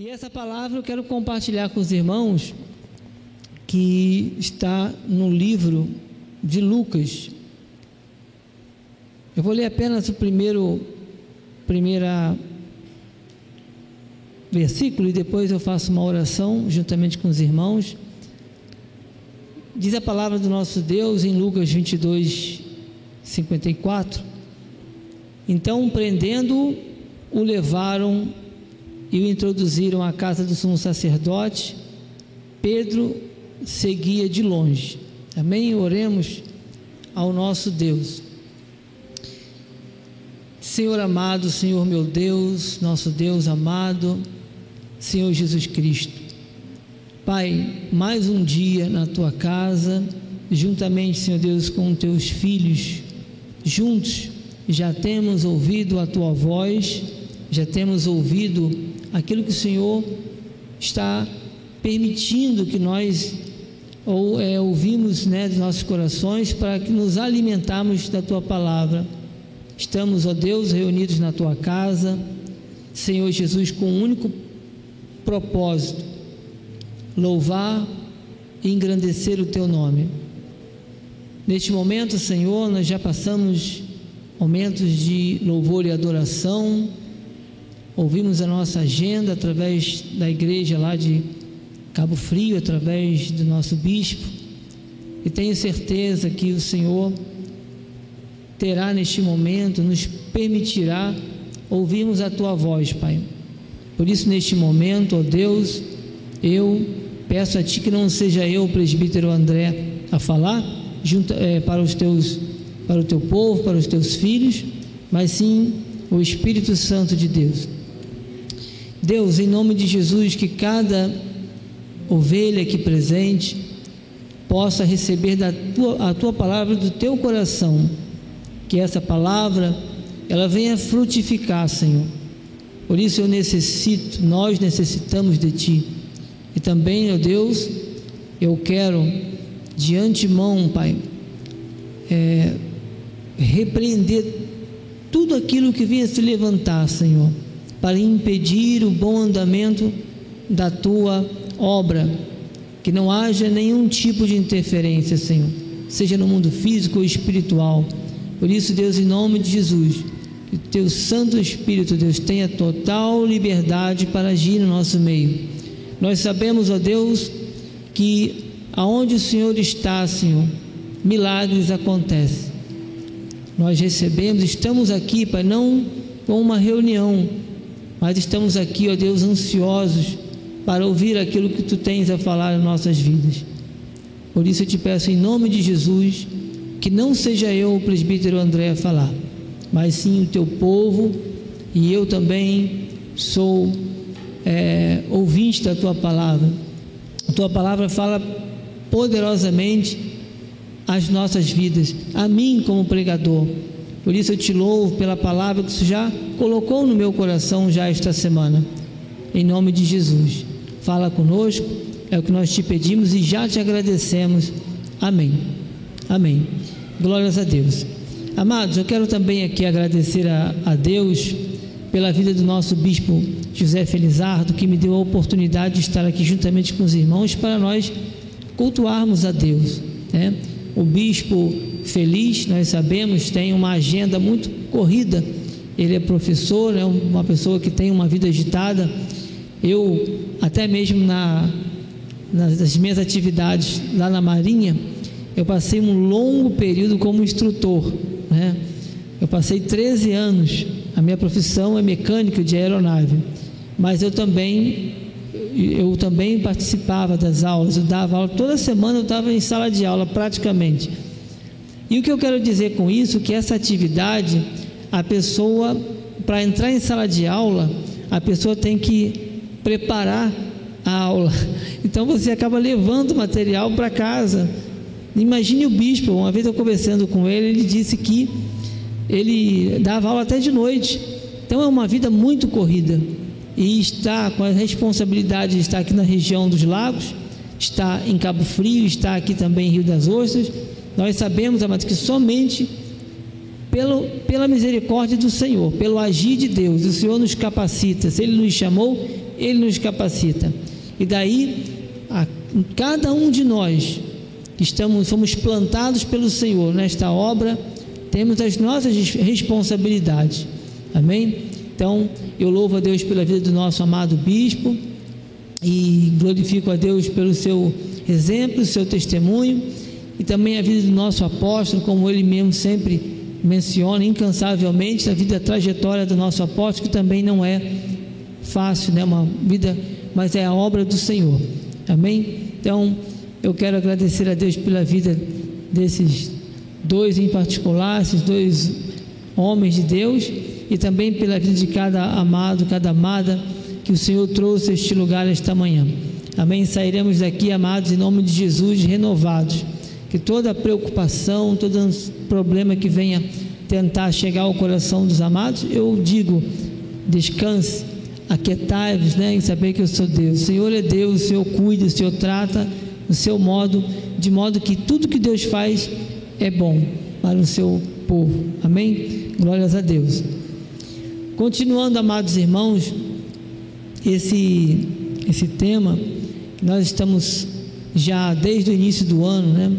E essa palavra eu quero compartilhar com os irmãos, que está no livro de Lucas. Eu vou ler apenas o primeiro primeira versículo e depois eu faço uma oração juntamente com os irmãos. Diz a palavra do nosso Deus em Lucas 22, 54. Então, prendendo-o, o levaram e o introduziram à casa do sumo sacerdote. Pedro seguia de longe. Amém? Oremos ao nosso Deus. Senhor amado, Senhor meu Deus, nosso Deus amado, Senhor Jesus Cristo. Pai, mais um dia na tua casa, juntamente, Senhor Deus, com teus filhos, juntos, já temos ouvido a tua voz, já temos ouvido aquilo que o Senhor está permitindo que nós ou é, ouvimos né, dos nossos corações para que nos alimentarmos da tua palavra. Estamos, ó Deus, reunidos na tua casa, Senhor Jesus, com um único propósito: louvar e engrandecer o teu nome. Neste momento, Senhor, nós já passamos momentos de louvor e adoração, ouvimos a nossa agenda através da igreja lá de Cabo Frio, através do nosso bispo, e tenho certeza que o Senhor terá neste momento, nos permitirá ouvirmos a tua voz, Pai. Por isso, neste momento, ó Deus, eu peço a Ti que não seja eu, o presbítero André, a falar junto, é, para os teus, para o teu povo, para os teus filhos, mas sim o Espírito Santo de Deus. Deus, em nome de Jesus, que cada ovelha aqui presente possa receber da tua, a tua palavra do teu coração, que essa palavra ela venha frutificar, Senhor. Por isso eu necessito, nós necessitamos de Ti. E também, ó Deus, eu quero de antemão, Pai, é, repreender tudo aquilo que venha se levantar, Senhor para impedir o bom andamento da tua obra. Que não haja nenhum tipo de interferência, Senhor, seja no mundo físico ou espiritual. Por isso, Deus, em nome de Jesus, que o teu Santo Espírito, Deus, tenha total liberdade para agir no nosso meio. Nós sabemos, ó Deus, que aonde o Senhor está, Senhor, milagres acontecem. Nós recebemos, estamos aqui, para não com uma reunião, mas estamos aqui, ó Deus, ansiosos para ouvir aquilo que tu tens a falar em nossas vidas. Por isso eu te peço em nome de Jesus que não seja eu, o presbítero André, a falar, mas sim o teu povo, e eu também sou é, ouvinte da tua palavra. A tua palavra fala poderosamente as nossas vidas, a mim como pregador. Por isso eu te louvo pela palavra que você já colocou no meu coração já esta semana. Em nome de Jesus. Fala conosco, é o que nós te pedimos e já te agradecemos. Amém. Amém. Glórias a Deus. Amados, eu quero também aqui agradecer a, a Deus pela vida do nosso bispo José Felizardo, que me deu a oportunidade de estar aqui juntamente com os irmãos para nós cultuarmos a Deus. Né? O bispo feliz, nós sabemos, tem uma agenda muito corrida. Ele é professor, é uma pessoa que tem uma vida agitada. Eu, até mesmo na, nas minhas atividades lá na Marinha, eu passei um longo período como instrutor. Né? Eu passei 13 anos. A minha profissão é mecânico de aeronave, mas eu também eu também participava das aulas, eu dava aula toda semana, eu estava em sala de aula praticamente. E o que eu quero dizer com isso? Que essa atividade, a pessoa, para entrar em sala de aula, a pessoa tem que preparar a aula. Então você acaba levando material para casa. Imagine o bispo, uma vez eu conversando com ele, ele disse que ele dava aula até de noite. Então é uma vida muito corrida. E está com a responsabilidade de estar aqui na região dos lagos, está em Cabo Frio, está aqui também em Rio das Ostras nós sabemos, amados, que somente pelo, pela misericórdia do Senhor, pelo agir de Deus, o Senhor nos capacita. Se Ele nos chamou, Ele nos capacita. E daí, a, cada um de nós que estamos, somos plantados pelo Senhor nesta obra, temos as nossas responsabilidades. Amém? Então, eu louvo a Deus pela vida do nosso amado bispo e glorifico a Deus pelo seu exemplo, seu testemunho e também a vida do nosso apóstolo, como ele mesmo sempre menciona incansavelmente, a vida, a trajetória do nosso apóstolo, que também não é fácil, né? Uma vida, mas é a obra do Senhor. Amém? Então, eu quero agradecer a Deus pela vida desses dois em particular, esses dois homens de Deus, e também pela vida de cada amado, cada amada que o Senhor trouxe a este lugar esta manhã. Amém? Sairemos daqui, amados, em nome de Jesus, renovados. Que toda preocupação, todo problema que venha tentar chegar ao coração dos amados, eu digo, descanse, aquietai-vos, né, em saber que eu sou Deus. O Senhor é Deus, o Senhor cuida, o Senhor trata do seu modo, de modo que tudo que Deus faz é bom para o seu povo. Amém? Glórias a Deus. Continuando, amados irmãos, esse, esse tema, nós estamos já desde o início do ano, né?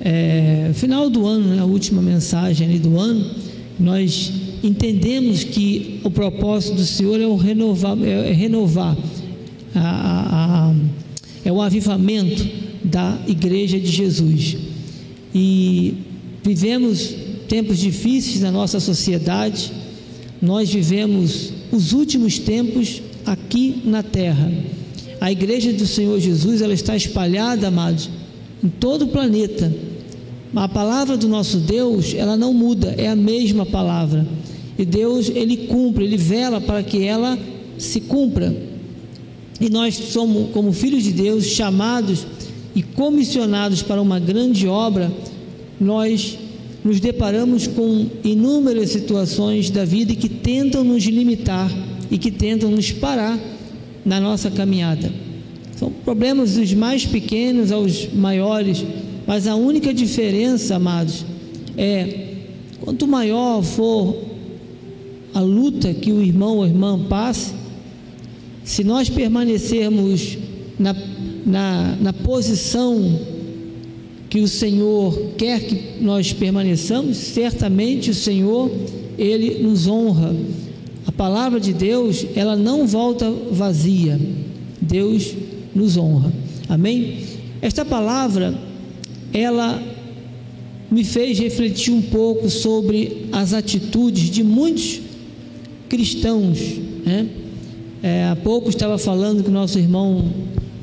É, final do ano, né? a última mensagem do ano, nós entendemos que o propósito do Senhor é o renovar, é, é renovar a, a, a, é o avivamento da igreja de Jesus. E vivemos tempos difíceis na nossa sociedade, nós vivemos os últimos tempos aqui na terra. A igreja do Senhor Jesus, ela está espalhada, amados, em todo o planeta. A palavra do nosso Deus, ela não muda, é a mesma palavra. E Deus, ele cumpre, ele vela para que ela se cumpra. E nós somos, como filhos de Deus, chamados e comissionados para uma grande obra, nós nos deparamos com inúmeras situações da vida que tentam nos limitar e que tentam nos parar na nossa caminhada. São problemas dos mais pequenos aos maiores, mas a única diferença, amados, é quanto maior for a luta que o irmão ou irmã passe, se nós permanecermos na, na, na posição que o Senhor quer que nós permaneçamos, certamente o Senhor, Ele nos honra. A palavra de Deus, ela não volta vazia. Deus nos honra. Amém? Esta palavra, ela me fez refletir um pouco sobre as atitudes de muitos cristãos. Né? É, há pouco estava falando com nosso irmão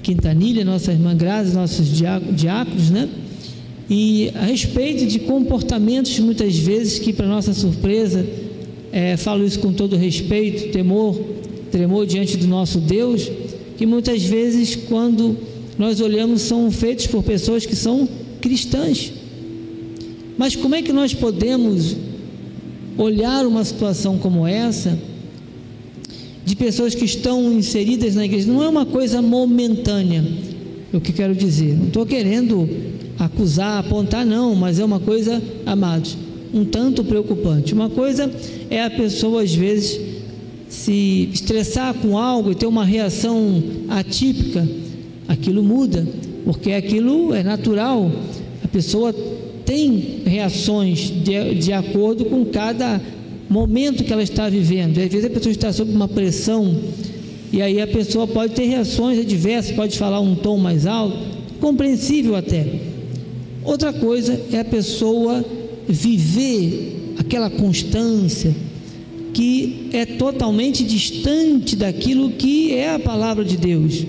Quintanilha, nossa irmã Grazi, nossos diáconos, né? E a respeito de comportamentos, muitas vezes, que para nossa surpresa, é, falo isso com todo respeito, temor, tremor diante do nosso Deus, que muitas vezes, quando nós olhamos, são feitos por pessoas que são cristãs. Mas como é que nós podemos olhar uma situação como essa, de pessoas que estão inseridas na igreja? Não é uma coisa momentânea, é o que quero dizer. Não estou querendo acusar, apontar, não, mas é uma coisa, amados, um tanto preocupante. Uma coisa é a pessoa, às vezes, se estressar com algo e ter uma reação atípica, aquilo muda, porque aquilo é natural. A pessoa tem reações de, de acordo com cada momento que ela está vivendo. Às vezes a pessoa está sob uma pressão e aí a pessoa pode ter reações adversas, pode falar um tom mais alto, compreensível até. Outra coisa é a pessoa viver aquela constância que é totalmente distante daquilo que é a palavra de Deus.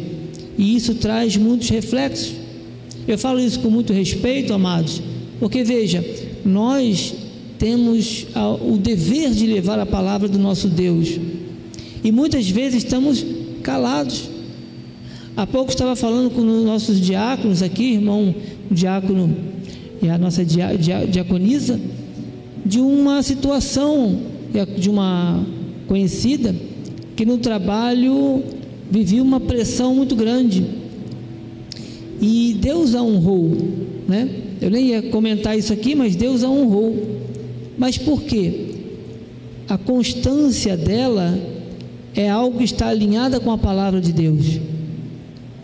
E isso traz muitos reflexos. Eu falo isso com muito respeito, amados, porque veja, nós temos o dever de levar a palavra do nosso Deus. E muitas vezes estamos calados. Há pouco estava falando com os nossos diáconos aqui, irmão diácono e a nossa diaconisa, de uma situação de uma conhecida que no trabalho vivia uma pressão muito grande. E Deus a honrou, né? Eu nem ia comentar isso aqui, mas Deus a honrou. Mas por quê? A constância dela é algo que está alinhada com a palavra de Deus.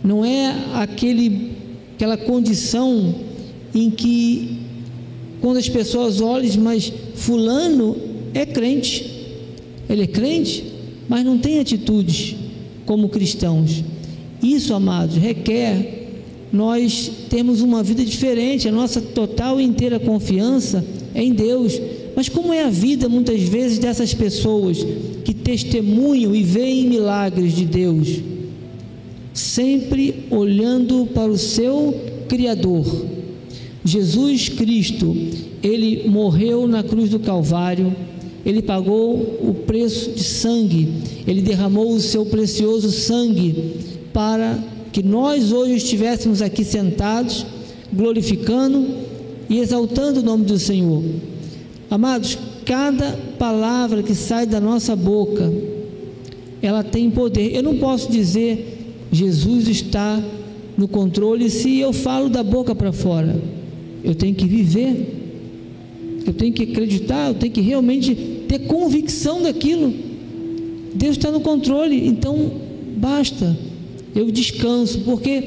Não é aquele, aquela condição em que quando as pessoas olham, mas fulano é crente. Ele é crente, mas não tem atitudes como cristãos. Isso, amados, requer nós termos uma vida diferente, a nossa total e inteira confiança em Deus. Mas como é a vida muitas vezes dessas pessoas que testemunham e veem milagres de Deus? Sempre olhando para o seu Criador. Jesus Cristo, ele morreu na cruz do Calvário, ele pagou o preço de sangue, ele derramou o seu precioso sangue para que nós hoje estivéssemos aqui sentados, glorificando e exaltando o nome do Senhor. Amados, cada palavra que sai da nossa boca, ela tem poder. Eu não posso dizer Jesus está no controle se eu falo da boca para fora. Eu tenho que viver. Eu tenho que acreditar, eu tenho que realmente ter convicção daquilo. Deus está no controle, então basta eu descanso, porque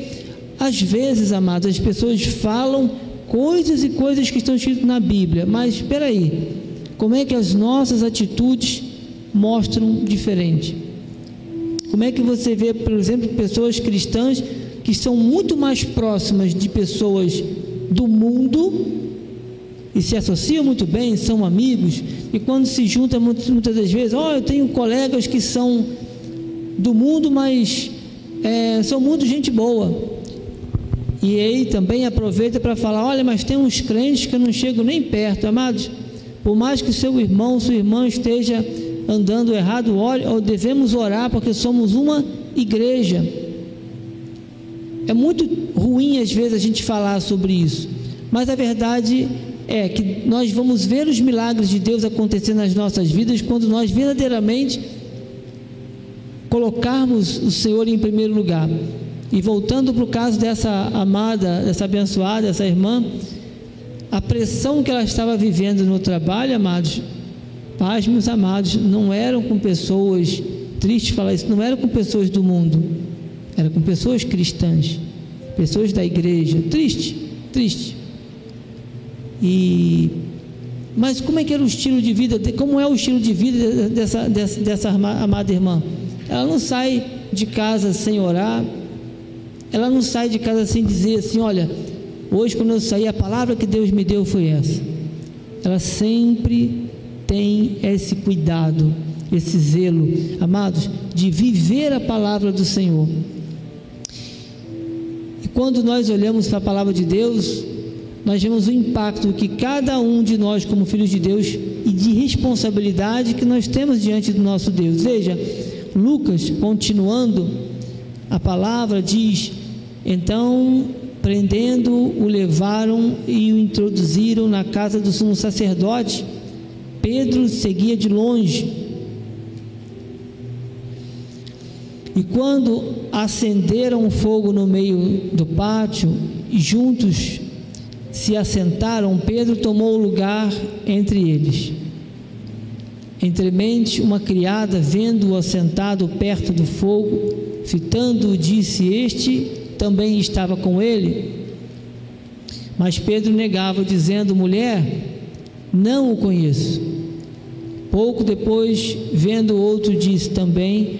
às vezes, amados, as pessoas falam coisas e coisas que estão escritas na Bíblia, mas espera aí, como é que as nossas atitudes mostram diferente? Como é que você vê, por exemplo, pessoas cristãs que são muito mais próximas de pessoas do mundo e se associam muito bem, são amigos, e quando se juntam muitas das vezes, ó, oh, eu tenho colegas que são do mundo, mas é, são muito gente boa. E aí também aproveita para falar: olha, mas tem uns crentes que não chegam nem perto, amados. Por mais que seu irmão, sua irmã esteja andando errado, olhe, devemos orar porque somos uma igreja. É muito ruim às vezes a gente falar sobre isso, mas a verdade é que nós vamos ver os milagres de Deus acontecer nas nossas vidas quando nós verdadeiramente colocarmos o Senhor em primeiro lugar. E voltando para o caso dessa amada, dessa abençoada, dessa irmã, a pressão que ela estava vivendo no trabalho, amados, paz, meus amados, não eram com pessoas, triste falar isso, não eram com pessoas do mundo, era com pessoas cristãs, pessoas da igreja, triste, triste. E mas como é que era o estilo de vida, como é o estilo de vida dessa, dessa, dessa amada irmã? Ela não sai de casa sem orar. Ela não sai de casa sem dizer assim: olha, hoje quando eu saí, a palavra que Deus me deu foi essa. Ela sempre tem esse cuidado, esse zelo, amados, de viver a palavra do Senhor. E quando nós olhamos para a palavra de Deus, nós vemos o impacto que cada um de nós, como filhos de Deus, e de responsabilidade que nós temos diante do nosso Deus. Veja, Lucas, continuando a palavra, diz: Então, prendendo, o levaram e o introduziram na casa do sumo sacerdote. Pedro seguia de longe. E quando acenderam fogo no meio do pátio, juntos se assentaram, Pedro tomou lugar entre eles. Entremente, uma criada, vendo-o assentado perto do fogo, fitando-o, disse: Este também estava com ele. Mas Pedro negava, dizendo: Mulher, não o conheço. Pouco depois, vendo outro, disse também: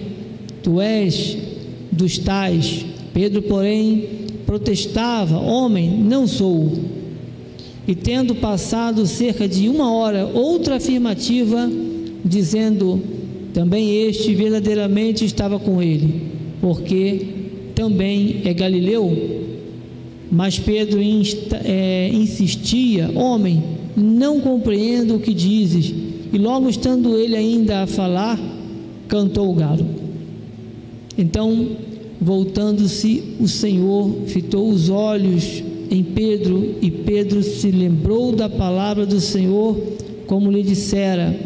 Tu és dos tais. Pedro, porém, protestava: Homem, não sou. E tendo passado cerca de uma hora, outra afirmativa, dizendo: também este verdadeiramente estava com ele, porque também é Galileu. Mas Pedro insta, é, insistia: Homem, não compreendo o que dizes. E logo estando ele ainda a falar, cantou o galo. Então, voltando-se, o Senhor fitou os olhos em Pedro, e Pedro se lembrou da palavra do Senhor, como lhe dissera: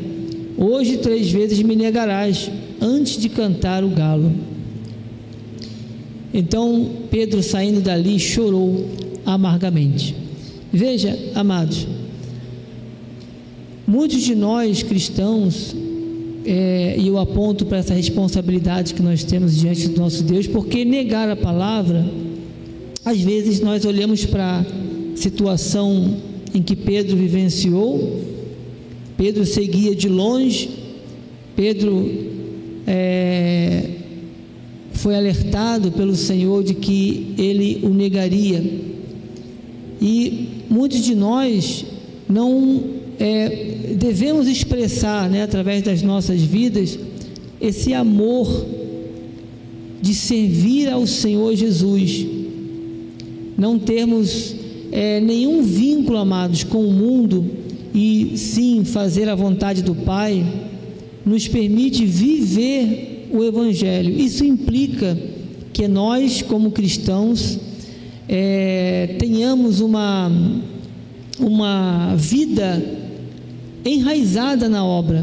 Hoje três vezes me negarás antes de cantar o galo. Então Pedro, saindo dali, chorou amargamente. Veja, amados, muitos de nós cristãos é, e eu aponto para essa responsabilidade que nós temos diante do nosso Deus, porque negar a palavra, às vezes nós olhamos para a situação em que Pedro vivenciou, Pedro seguia de longe, Pedro é, foi alertado pelo Senhor de que ele o negaria. E muitos de nós não é, devemos expressar, né, através das nossas vidas, esse amor de servir ao Senhor Jesus. Não termos é, nenhum vínculo, amados, com o mundo e sim fazer a vontade do Pai, nos permite viver o Evangelho. Isso implica que nós, como cristãos, é, tenhamos uma, uma vida enraizada na obra.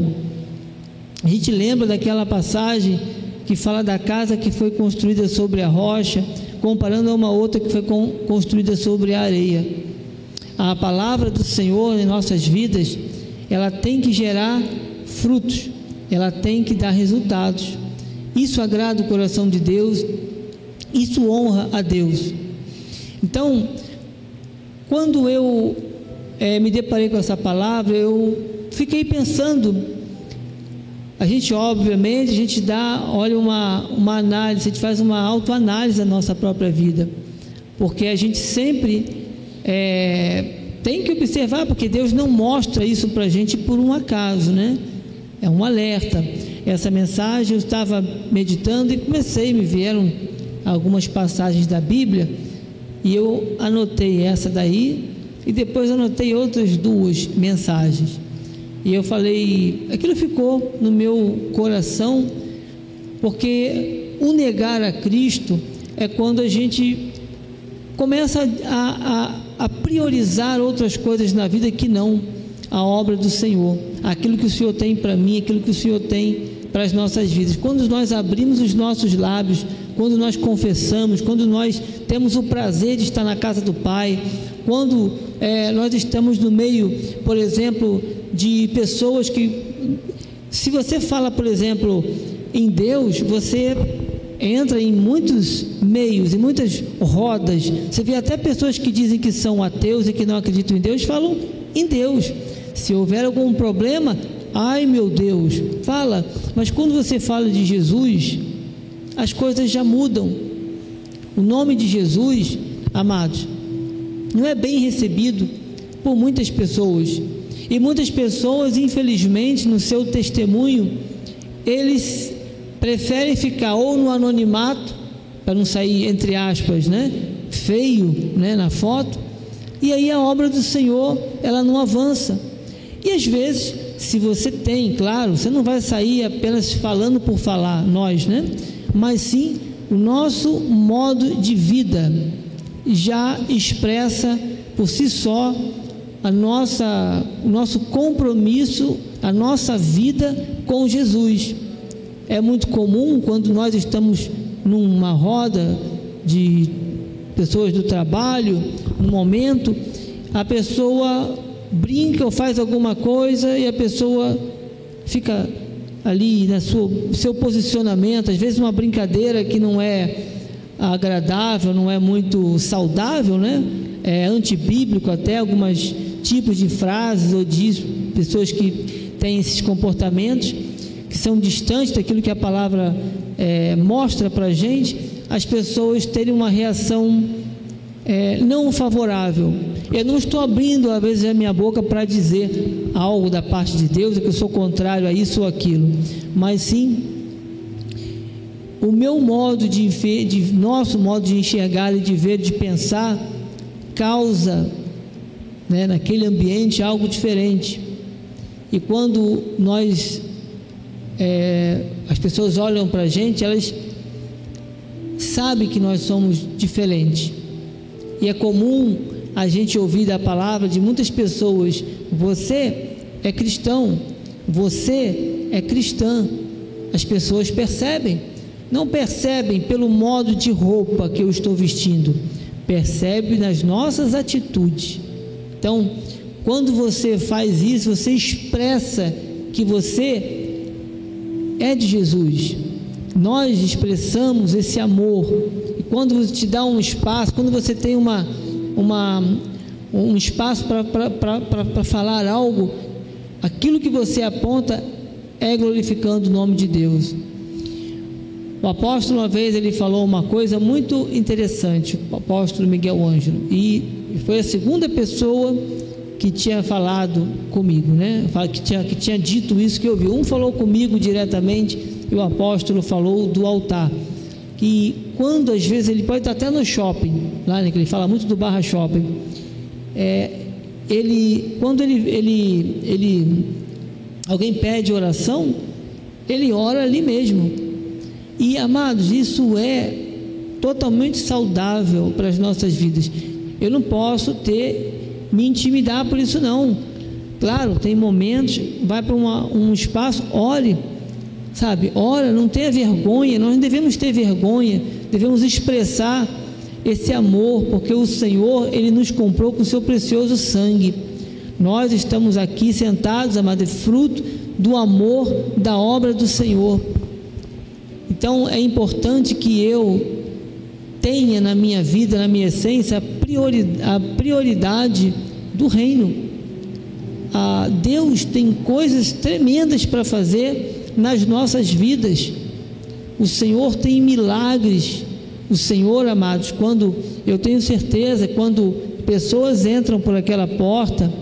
A gente lembra daquela passagem que fala da casa que foi construída sobre a rocha, comparando a uma outra que foi construída sobre a areia. A palavra do Senhor em nossas vidas, ela tem que gerar frutos, ela tem que dar resultados. Isso agrada o coração de Deus, isso honra a Deus. Então, quando eu é, me deparei com essa palavra, eu fiquei pensando. A gente, obviamente, a gente dá, olha, uma, uma análise, a gente faz uma autoanálise da nossa própria vida, porque a gente sempre é, tem que observar, porque Deus não mostra isso para a gente por um acaso, né? É um alerta. Essa mensagem eu estava meditando e comecei, me vieram algumas passagens da Bíblia e eu anotei essa daí e depois anotei outras duas mensagens. E eu falei, aquilo ficou no meu coração, porque o negar a Cristo é quando a gente começa a, a, a priorizar outras coisas na vida que não a obra do Senhor, aquilo que o Senhor tem para mim, aquilo que o Senhor tem para as nossas vidas. Quando nós abrimos os nossos lábios, quando nós confessamos, quando nós temos o prazer de estar na casa do Pai, quando é, nós estamos no meio, por exemplo, de pessoas que, se você fala, por exemplo, em Deus, você entra em muitos meios, em muitas rodas. Você vê até pessoas que dizem que são ateus e que não acreditam em Deus, falam em Deus. Se houver algum problema, ai meu Deus, fala. Mas quando você fala de Jesus, as coisas já mudam. O nome de Jesus, amados, não é bem recebido por muitas pessoas. E muitas pessoas, infelizmente, no seu testemunho, eles preferem ficar ou no anonimato, para não sair, entre aspas, né, feio né, na foto, e aí a obra do Senhor, ela não avança. E às vezes, se você tem, claro, você não vai sair apenas falando por falar, nós, né? Mas sim o nosso modo de vida já expressa por si só a nossa, o nosso compromisso, a nossa vida com Jesus. É muito comum quando nós estamos numa roda de pessoas do trabalho, no momento, a pessoa brinca ou faz alguma coisa e a pessoa fica ali na sua seu posicionamento, às vezes uma brincadeira que não é agradável, não é muito saudável, né? É antibíblico até alguns tipos de frases ou de pessoas que têm esses comportamentos que são distantes daquilo que a palavra é, mostra para a gente, as pessoas terem uma reação é, não favorável. Eu não estou abrindo, às vezes, a minha boca para dizer algo da parte de Deus, que eu sou contrário a isso ou aquilo, mas sim o meu modo de ver, de, nosso modo de enxergar e de ver, de pensar, causa né, naquele ambiente algo diferente. E quando nós, é, as pessoas olham para a gente, elas sabem que nós somos diferentes. E é comum a gente ouvir da palavra de muitas pessoas: você é cristão, você é cristã. As pessoas percebem não percebem pelo modo de roupa que eu estou vestindo, percebe nas nossas atitudes. Então, quando você faz isso, você expressa que você é de Jesus. Nós expressamos esse amor. E quando você te dá um espaço, quando você tem uma, uma, um espaço para falar algo, aquilo que você aponta é glorificando o nome de Deus. O apóstolo, uma vez, ele falou uma coisa muito interessante, o apóstolo Miguel Ângelo, e foi a segunda pessoa que tinha falado comigo, né? Que tinha, que tinha dito isso que eu vi. Um falou comigo diretamente e o apóstolo falou do altar. Que quando às vezes ele pode estar até no shopping, lá né, que ele fala muito do barra shopping, é, ele quando ele, ele, ele alguém pede oração, ele ora ali mesmo. E amados, isso é totalmente saudável para as nossas vidas. Eu não posso ter me intimidar por isso não. Claro, tem momentos, vai para um espaço, ore, sabe? Ora, não tenha vergonha, nós não devemos ter vergonha, devemos expressar esse amor, porque o Senhor, Ele nos comprou com o seu precioso sangue. Nós estamos aqui sentados, amado, é fruto do amor da obra do Senhor. Então é importante que eu tenha na minha vida, na minha essência, a prioridade, a prioridade do reino. Ah, Deus tem coisas tremendas para fazer nas nossas vidas. O Senhor tem milagres. O Senhor, amados, quando eu tenho certeza, quando pessoas entram por aquela porta,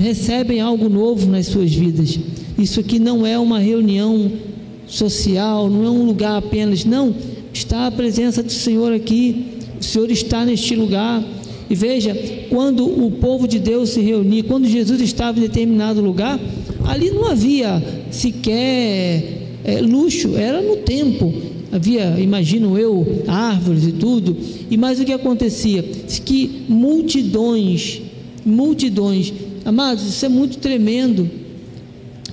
recebem algo novo nas suas vidas. Isso aqui não é uma reunião social, não é um lugar apenas, não Está a presença do Senhor aqui, Senhor está neste lugar. E veja, quando o povo de Deus se reunia, quando Jesus estava em determinado lugar, ali não havia sequer é, luxo, era no tempo. Havia, imagino eu, árvores e tudo. E mais o que acontecia? Que multidões, multidões, amados, isso é muito tremendo.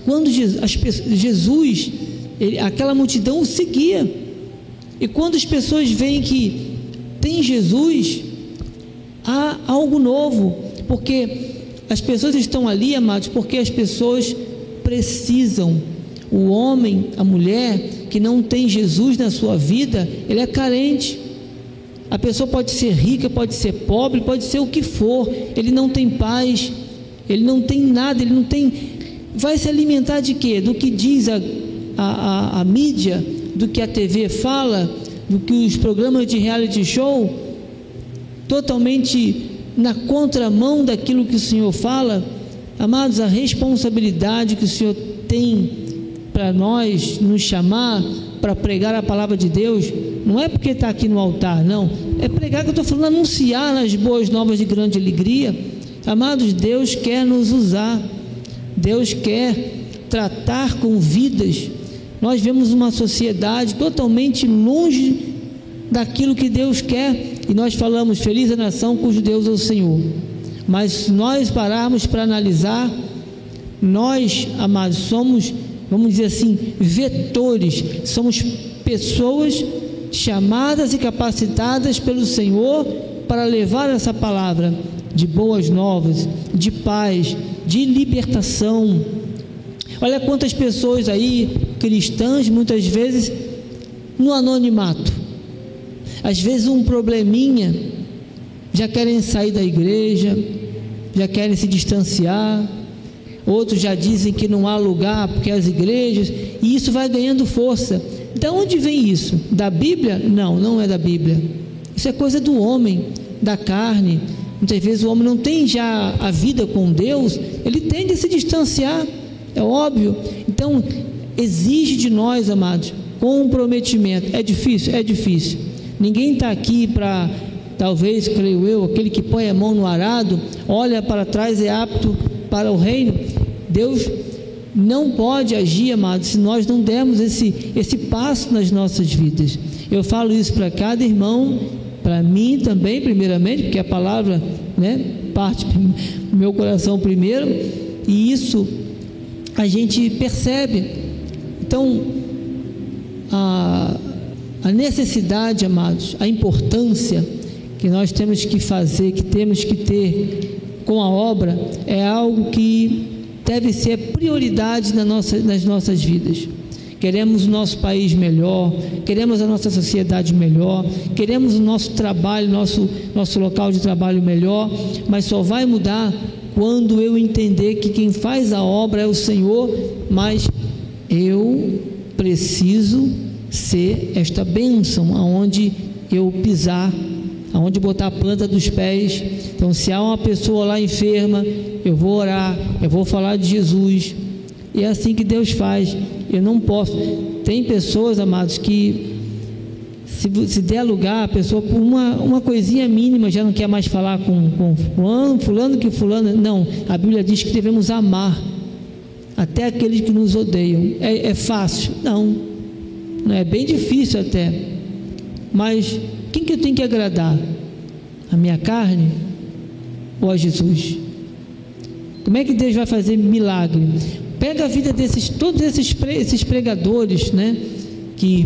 Quando Jesus, ele, aquela multidão o seguia. E quando as pessoas veem que tem Jesus, há algo novo, porque as pessoas estão ali, amados, porque as pessoas precisam. O homem, a mulher que não tem Jesus na sua vida, ele é carente. A pessoa pode ser rica, pode ser pobre, pode ser o que for, ele não tem paz, ele não tem nada, ele não tem. Vai se alimentar de quê? Do que diz a, a, a, a mídia, do que a TV fala, que os programas de reality show, totalmente na contramão daquilo que o Senhor fala, amados, a responsabilidade que o Senhor tem para nós nos chamar para pregar a palavra de Deus, não é porque está aqui no altar, não, é pregar que eu estou falando, anunciar nas boas novas de grande alegria. Amados, Deus quer nos usar, Deus quer tratar com vidas nós vemos uma sociedade totalmente longe daquilo que Deus quer e nós falamos: Feliz a nação cujo Deus é o Senhor. Mas se nós pararmos para analisar, nós, amados, somos, vamos dizer assim, vetores, somos pessoas chamadas e capacitadas pelo Senhor para levar essa palavra de boas novas, de paz, de libertação. Olha quantas pessoas aí cristãs, muitas vezes no anonimato. Às vezes, um probleminha, já querem sair da igreja, já querem se distanciar. Outros já dizem que não há lugar porque as igrejas, e isso vai ganhando força. De onde vem isso? Da Bíblia? Não, não é da Bíblia. Isso é coisa do homem, da carne. Muitas vezes o homem não tem já a vida com Deus, ele tende a se distanciar, é óbvio. Então, exige de nós, amados, comprometimento. É difícil? É difícil. Ninguém está aqui para, talvez, creio eu, aquele que põe a mão no arado, olha para trás, é apto para o reino. Deus não pode agir, amados, se nós não dermos esse, esse passo nas nossas vidas. Eu falo isso para cada irmão, para mim também, primeiramente, porque a palavra né, parte do meu coração primeiro, e isso a gente percebe então, a, a necessidade, amados, a importância que nós temos que fazer, que temos que ter com a obra, é algo que deve ser prioridade na nossa, nas nossas vidas. queremos o nosso país melhor, queremos a nossa sociedade melhor, queremos o nosso trabalho, nosso, nosso local de trabalho melhor, mas só vai mudar quando eu entender que quem faz a obra é o Senhor, mas eu preciso ser esta bênção aonde eu pisar, aonde botar a planta dos pés. Então, se há uma pessoa lá enferma, eu vou orar, eu vou falar de Jesus. E é assim que Deus faz. Eu não posso. Tem pessoas, amados, que se, se der lugar, a pessoa por uma, uma coisinha mínima já não quer mais falar com, com fulano, fulano que fulano. Não, a Bíblia diz que devemos amar até aqueles que nos odeiam. É, é fácil? Não. Não é bem difícil até. Mas quem que eu tenho que agradar? A minha carne ou a Jesus? Como é que Deus vai fazer milagre? Pega a vida desses, todos esses, esses pregadores, né? Que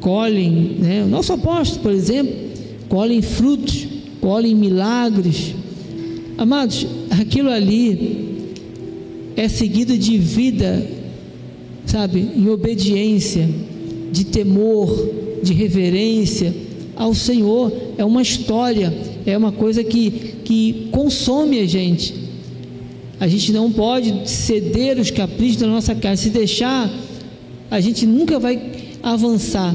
colhem, né? O nosso apóstolo, por exemplo, colhem frutos, colhem milagres. Amados, aquilo ali é seguido de vida, sabe, em obediência, de temor, de reverência ao Senhor. É uma história, é uma coisa que, que consome a gente. A gente não pode ceder os caprichos da nossa carne. Se deixar, a gente nunca vai avançar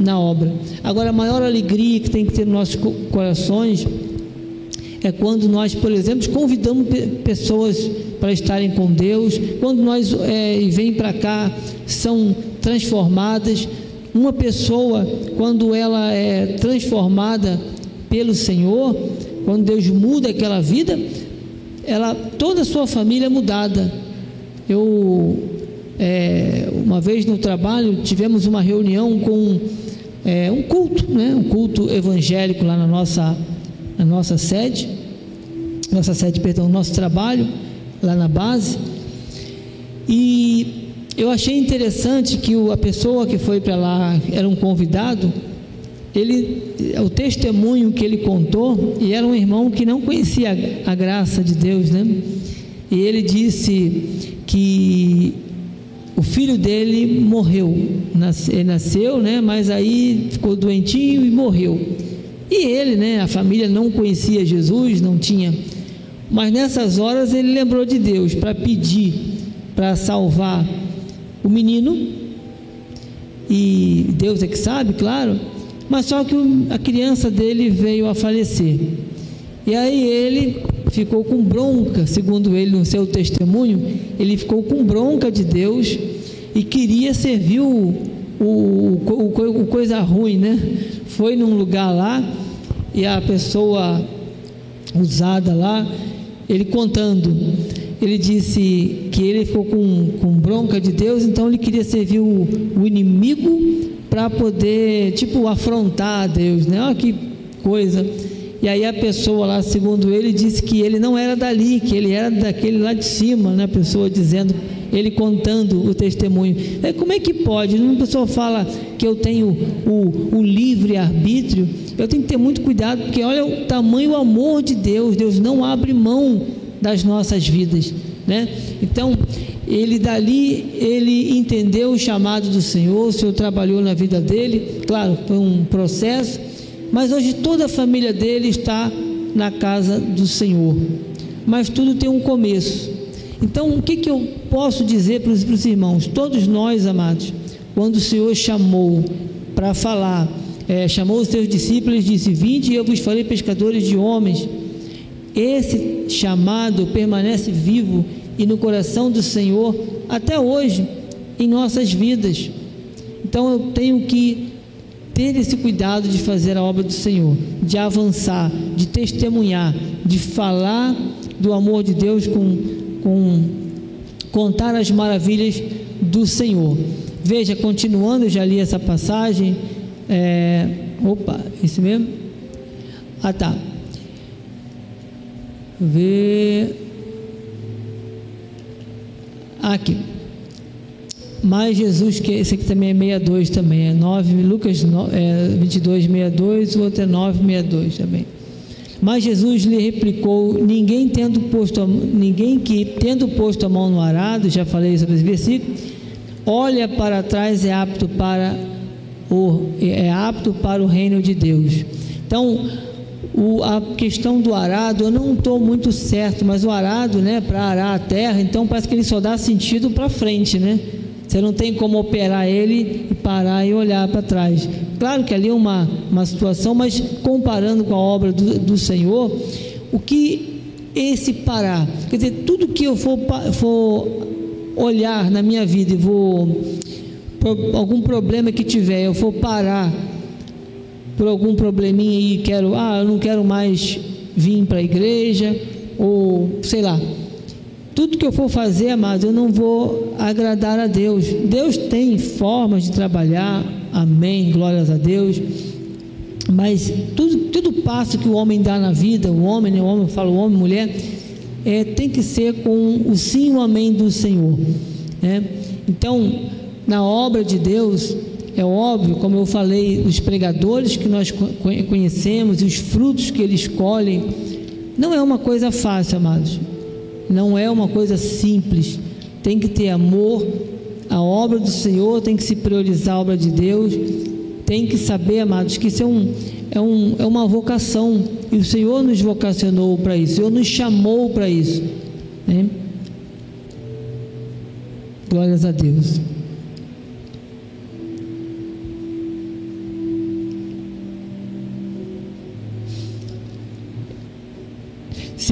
na obra. Agora, a maior alegria que tem que ter nos nossos corações é quando nós, por exemplo, convidamos pessoas para estarem com Deus, quando nós é, vêm para cá, são transformadas. Uma pessoa, quando ela é transformada pelo Senhor, quando Deus muda aquela vida, ela, toda a sua família é mudada. Eu, é, uma vez no trabalho, tivemos uma reunião com é, um culto, né? um culto evangélico lá na nossa, na nossa sede, nossa sede, perdão, nosso trabalho, lá na base. E eu achei interessante que a pessoa que foi para lá era um convidado, ele, o testemunho que ele contou, e era um irmão que não conhecia a, a graça de Deus, né? E ele disse que o filho dele morreu, ele nasceu, né? Mas aí ficou doentinho e morreu. E ele, né? A família não conhecia Jesus, não tinha. Mas nessas horas ele lembrou de Deus para pedir para salvar o menino. E Deus é que sabe, claro mas só que a criança dele veio a falecer. E aí ele ficou com bronca, segundo ele no seu testemunho, ele ficou com bronca de Deus e queria servir o, o, o, o coisa ruim, né? Foi num lugar lá e a pessoa usada lá, ele contando, ele disse que ele ficou com, com bronca de Deus, então ele queria servir o, o inimigo para poder, tipo, afrontar Deus, né? Olha que coisa. E aí a pessoa lá, segundo ele, disse que ele não era dali, que ele era daquele lá de cima, né? A pessoa dizendo, ele contando o testemunho. É, como é que pode? Uma pessoa fala que eu tenho o, o livre arbítrio, eu tenho que ter muito cuidado, porque olha o tamanho o amor de Deus, Deus não abre mão das nossas vidas, né? Então, ele dali, ele entendeu o chamado do Senhor, o Senhor trabalhou na vida dele, claro, foi um processo, mas hoje toda a família dele está na casa do Senhor. Mas tudo tem um começo. Então, o que, que eu posso dizer para os, para os irmãos? Todos nós, amados, quando o Senhor chamou para falar, é, chamou os seus discípulos e disse: Vinde eu vos farei pescadores de homens. Esse chamado permanece vivo e no coração do Senhor até hoje em nossas vidas. Então eu tenho que ter esse cuidado de fazer a obra do Senhor, de avançar, de testemunhar, de falar do amor de Deus com, com contar as maravilhas do Senhor. Veja, continuando, já li essa passagem. É, opa, isso mesmo? Ah, tá. Ver. Aqui. Mas Jesus, que esse aqui também é 62 também, é 9, Lucas é 22, 62, o outro é 9, 62 também. Mas Jesus lhe replicou: ninguém tendo posto a, ninguém que tendo posto a mão no arado, já falei sobre esse versículo, olha para trás é apto para o é apto para o reino de Deus. Então, o, a questão do arado, eu não estou muito certo, mas o arado, né, para arar a terra, então parece que ele só dá sentido para frente, né? Você não tem como operar ele e parar e olhar para trás. Claro que ali é uma, uma situação, mas comparando com a obra do, do Senhor, o que esse parar, quer dizer, tudo que eu for, for olhar na minha vida e vou, algum problema que tiver, eu for parar por algum probleminha e quero, ah, eu não quero mais vir para a igreja, ou sei lá. Tudo que eu for fazer, amados, eu não vou agradar a Deus. Deus tem formas de trabalhar, amém, glórias a Deus. Mas tudo, tudo passo que o homem dá na vida, o homem, né, o homem, fala o homem, mulher, é, tem que ser com o sim e o amém do Senhor. Né? Então, na obra de Deus, é óbvio, como eu falei, os pregadores que nós conhecemos e os frutos que eles colhem, não é uma coisa fácil, amados. Não é uma coisa simples. Tem que ter amor à obra do Senhor, tem que se priorizar a obra de Deus, tem que saber, amados, que isso é, um, é, um, é uma vocação. E o Senhor nos vocacionou para isso, o Senhor nos chamou para isso. Né? Glórias a Deus.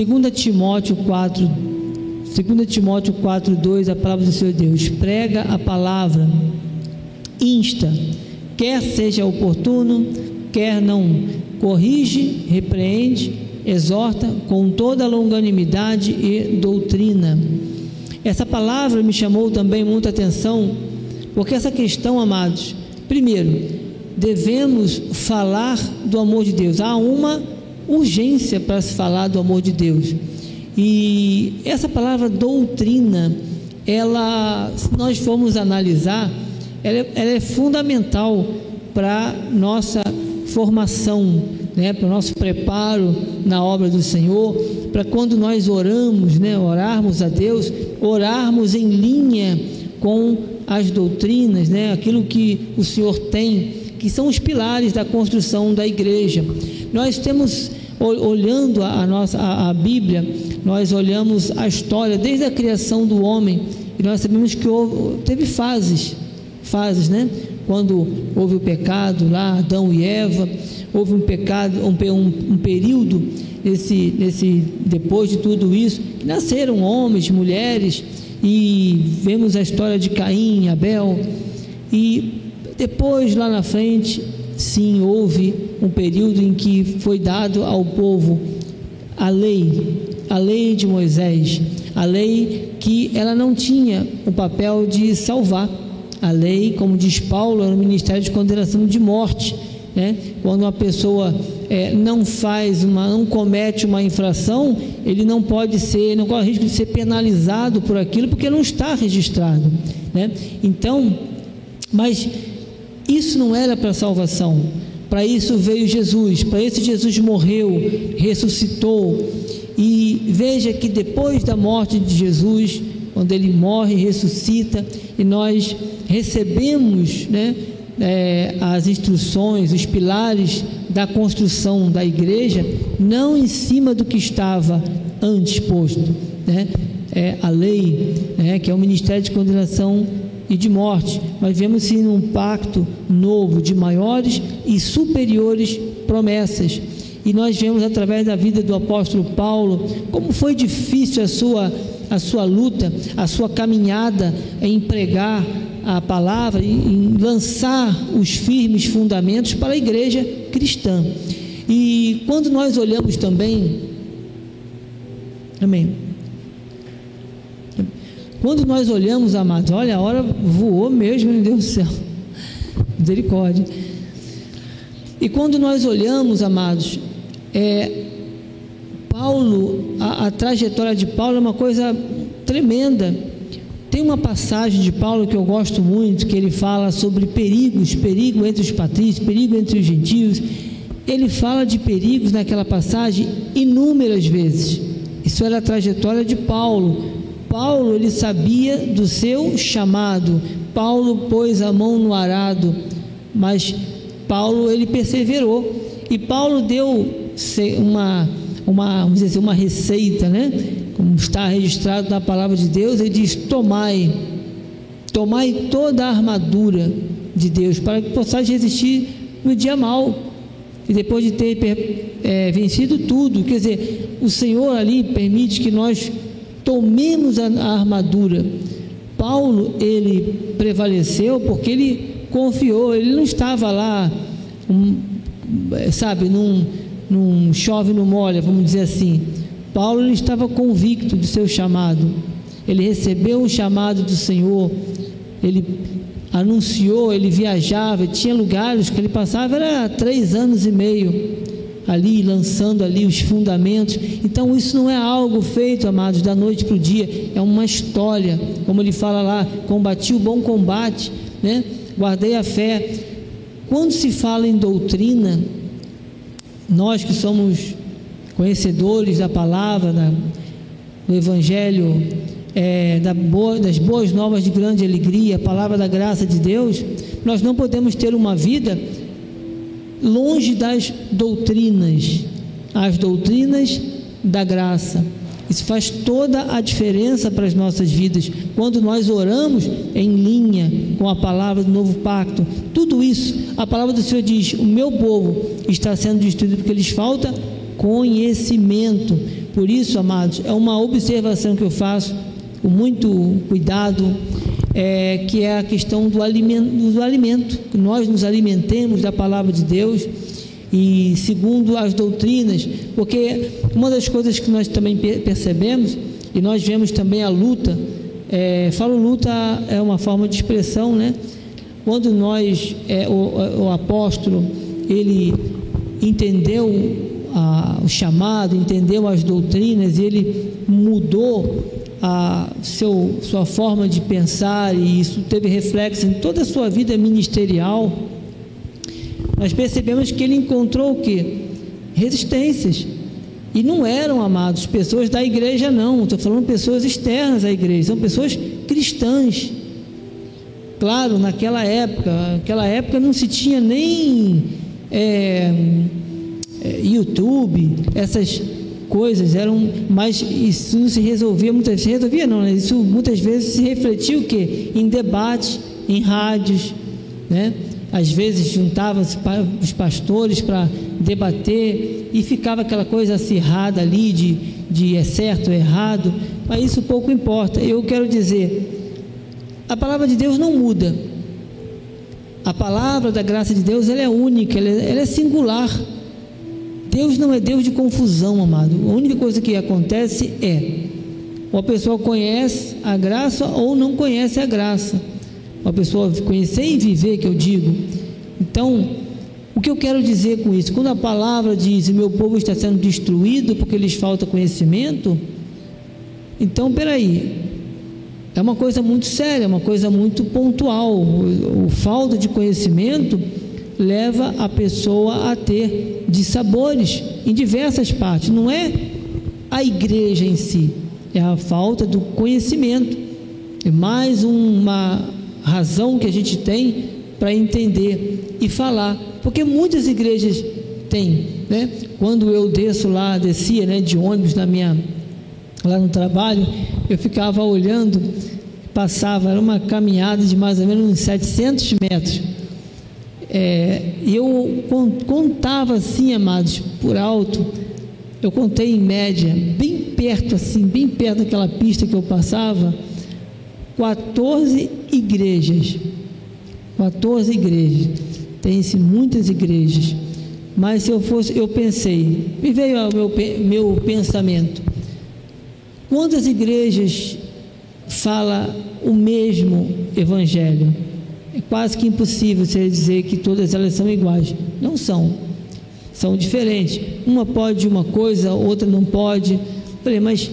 2 Timóteo 4, 2 Timóteo 4, 2, a palavra do Senhor Deus, prega a palavra, insta, quer seja oportuno, quer não, corrige, repreende, exorta com toda longanimidade e doutrina. Essa palavra me chamou também muita atenção, porque essa questão, amados, primeiro, devemos falar do amor de Deus. Há uma urgência para se falar do amor de Deus. E essa palavra doutrina, ela, se nós formos analisar, ela é, ela é fundamental para nossa formação, né, para o nosso preparo na obra do Senhor, para quando nós oramos, né, orarmos a Deus, orarmos em linha com as doutrinas, né, aquilo que o Senhor tem, que são os pilares da construção da igreja. Nós temos olhando a, nossa a, a, Bíblia, nós olhamos a história desde a criação do homem e nós sabemos que houve, teve fases, fases, né? Quando houve o pecado lá, Adão e Eva, houve um pecado, um, um, um período nesse, nesse depois de tudo isso, nasceram homens, mulheres e vemos a história de Caim, Abel e depois lá na frente sim houve um período em que foi dado ao povo a lei, a lei de Moisés, a lei que ela não tinha o papel de salvar. A lei, como diz Paulo, era ministério de condenação de morte. Né? Quando uma pessoa é, não faz uma, não comete uma infração, ele não pode ser, não corre risco de ser penalizado por aquilo porque não está registrado. Né? Então, mas isso não era para salvação. Para isso veio Jesus, para isso Jesus morreu, ressuscitou. E veja que depois da morte de Jesus, quando ele morre, ressuscita, e nós recebemos né, é, as instruções, os pilares da construção da igreja, não em cima do que estava antes posto, né? É, a lei, né, que é o ministério de condenação e de morte, mas vemos sim um pacto novo de maiores e superiores promessas. E nós vemos através da vida do apóstolo Paulo como foi difícil a sua a sua luta, a sua caminhada em pregar a palavra, em lançar os firmes fundamentos para a igreja cristã. E quando nós olhamos também, amém. Quando nós olhamos, amados, olha, a hora voou mesmo, meu Deus do céu. Misericórdia. E quando nós olhamos, amados, é, Paulo, a, a trajetória de Paulo é uma coisa tremenda. Tem uma passagem de Paulo que eu gosto muito, que ele fala sobre perigos, perigo entre os patrícios, perigo entre os gentios. Ele fala de perigos naquela passagem inúmeras vezes. Isso era a trajetória de Paulo. Paulo ele sabia do seu chamado. Paulo pôs a mão no arado, mas Paulo ele perseverou. E Paulo deu uma, uma, vamos dizer assim, uma receita, né? Como está registrado na palavra de Deus, ele diz: Tomai, tomai toda a armadura de Deus, para que possais resistir no dia mal. E depois de ter é, vencido tudo, quer dizer, o Senhor ali permite que nós tomemos a, a armadura. Paulo, ele prevaleceu porque ele confiou, ele não estava lá, um, sabe, num, num chove no molha, vamos dizer assim. Paulo ele estava convicto do seu chamado. Ele recebeu o chamado do Senhor. Ele anunciou, ele viajava, tinha lugares que ele passava, era três anos e meio ali, lançando ali os fundamentos. Então isso não é algo feito, amados, da noite para o dia, é uma história, como ele fala lá, combati o bom combate, né? guardei a fé. Quando se fala em doutrina, nós que somos conhecedores da palavra, da, do Evangelho, é, da boa, das boas novas de grande alegria, a palavra da graça de Deus, nós não podemos ter uma vida longe das doutrinas, as doutrinas da graça. Isso faz toda a diferença para as nossas vidas. Quando nós oramos em linha com a palavra do novo pacto, tudo isso, a palavra do Senhor diz: o meu povo está sendo destruído porque lhes falta conhecimento. Por isso, amados, é uma observação que eu faço com muito cuidado, é, que é a questão do alimento, do alimento, que nós nos alimentemos da palavra de Deus e segundo as doutrinas, porque uma das coisas que nós também percebemos, e nós vemos também a luta, é, falo luta é uma forma de expressão, né? Quando nós, é, o, o apóstolo, ele entendeu a, o chamado, entendeu as doutrinas, ele mudou a seu, sua forma de pensar e isso teve reflexo em toda a sua vida ministerial nós percebemos que ele encontrou o que? Resistências. E não eram, amados, pessoas da igreja, não. Estou falando pessoas externas à igreja, são pessoas cristãs. Claro, naquela época, naquela época não se tinha nem é, é, YouTube, essas coisas eram, mas isso não se resolvia muitas vezes, resolvia não, né? isso muitas vezes se refletia o que? Em debates, em rádios, né? Às vezes juntavam-se os pastores para debater e ficava aquela coisa acirrada ali de, de é certo ou errado, mas isso pouco importa. Eu quero dizer, a palavra de Deus não muda. A palavra da graça de Deus ela é única, ela é, ela é singular. Deus não é Deus de confusão, amado. A única coisa que acontece é ou a pessoa conhece a graça ou não conhece a graça uma pessoa conhecer e viver, que eu digo. Então, o que eu quero dizer com isso? Quando a palavra diz: meu povo está sendo destruído porque lhes falta conhecimento, então, peraí, é uma coisa muito séria, uma coisa muito pontual. O, o falta de conhecimento leva a pessoa a ter dissabores em diversas partes. Não é a igreja em si, é a falta do conhecimento. É mais uma razão que a gente tem para entender e falar, porque muitas igrejas têm, né? Quando eu desço lá, descia, né, de ônibus na minha lá no trabalho, eu ficava olhando, passava, era uma caminhada de mais ou menos uns 700 metros. É, eu contava assim, amados, por alto, eu contei em média, bem perto assim, bem perto daquela pista que eu passava, 14 igrejas. 14 igrejas. Tem-se muitas igrejas. Mas se eu fosse, eu pensei, me veio ao meu, meu pensamento. Quantas igrejas fala o mesmo evangelho? É quase que impossível você dizer que todas elas são iguais. Não são. São diferentes. Uma pode uma coisa, outra não pode. Falei, mas